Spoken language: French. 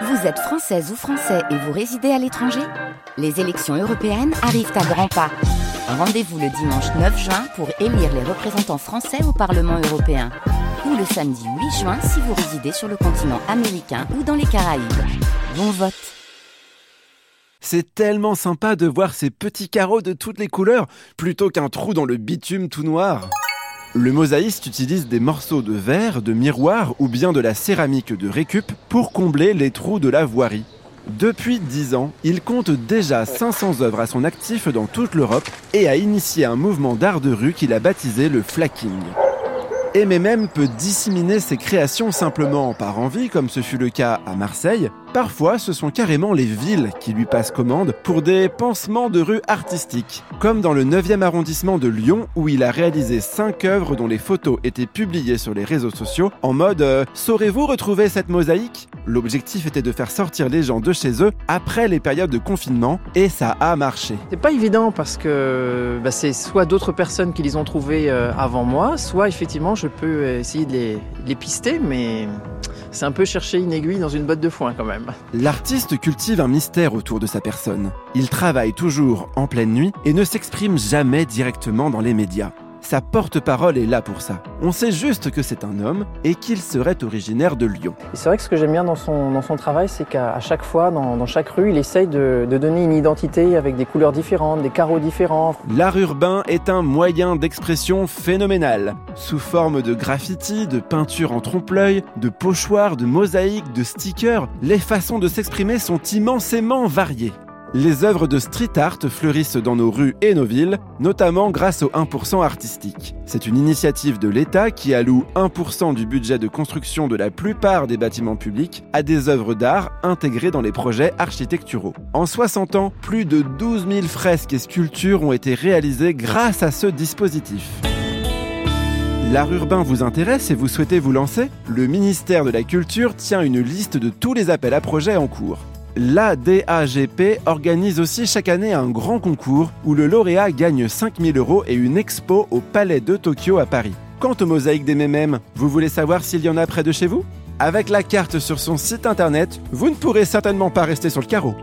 Vous êtes française ou français et vous résidez à l'étranger Les élections européennes arrivent à grands pas. Rendez-vous le dimanche 9 juin pour élire les représentants français au Parlement européen. Ou le samedi 8 juin si vous résidez sur le continent américain ou dans les Caraïbes. Bon vote C'est tellement sympa de voir ces petits carreaux de toutes les couleurs plutôt qu'un trou dans le bitume tout noir. Le mosaïste utilise des morceaux de verre, de miroir ou bien de la céramique de récup pour combler les trous de la voirie. Depuis 10 ans, il compte déjà 500 œuvres à son actif dans toute l'Europe et a initié un mouvement d'art de rue qu'il a baptisé le flacking. MMM peut disséminer ses créations simplement par envie, comme ce fut le cas à Marseille. Parfois, ce sont carrément les villes qui lui passent commande pour des pansements de rue artistiques, comme dans le 9e arrondissement de Lyon où il a réalisé 5 œuvres dont les photos étaient publiées sur les réseaux sociaux en mode euh, Saurez-vous retrouver cette mosaïque? L'objectif était de faire sortir les gens de chez eux après les périodes de confinement et ça a marché. C'est pas évident parce que bah, c'est soit d'autres personnes qui les ont trouvées euh, avant moi, soit effectivement je peux essayer de les, de les pister, mais c'est un peu chercher une aiguille dans une botte de foin quand même. L'artiste cultive un mystère autour de sa personne. Il travaille toujours en pleine nuit et ne s'exprime jamais directement dans les médias. Sa porte-parole est là pour ça. On sait juste que c'est un homme et qu'il serait originaire de Lyon. C'est vrai que ce que j'aime bien dans son, dans son travail, c'est qu'à chaque fois, dans, dans chaque rue, il essaye de, de donner une identité avec des couleurs différentes, des carreaux différents. L'art urbain est un moyen d'expression phénoménal. Sous forme de graffiti, de peinture en trompe-l'œil, de pochoirs, de mosaïques, de stickers, les façons de s'exprimer sont immensément variées. Les œuvres de street art fleurissent dans nos rues et nos villes, notamment grâce au 1% artistique. C'est une initiative de l'État qui alloue 1% du budget de construction de la plupart des bâtiments publics à des œuvres d'art intégrées dans les projets architecturaux. En 60 ans, plus de 12 000 fresques et sculptures ont été réalisées grâce à ce dispositif. L'art urbain vous intéresse et vous souhaitez vous lancer? Le ministère de la Culture tient une liste de tous les appels à projets en cours. L'ADAGP organise aussi chaque année un grand concours où le lauréat gagne 5000 euros et une expo au Palais de Tokyo à Paris. Quant aux mosaïques des MMM, vous voulez savoir s'il y en a près de chez vous? Avec la carte sur son site internet, vous ne pourrez certainement pas rester sur le carreau.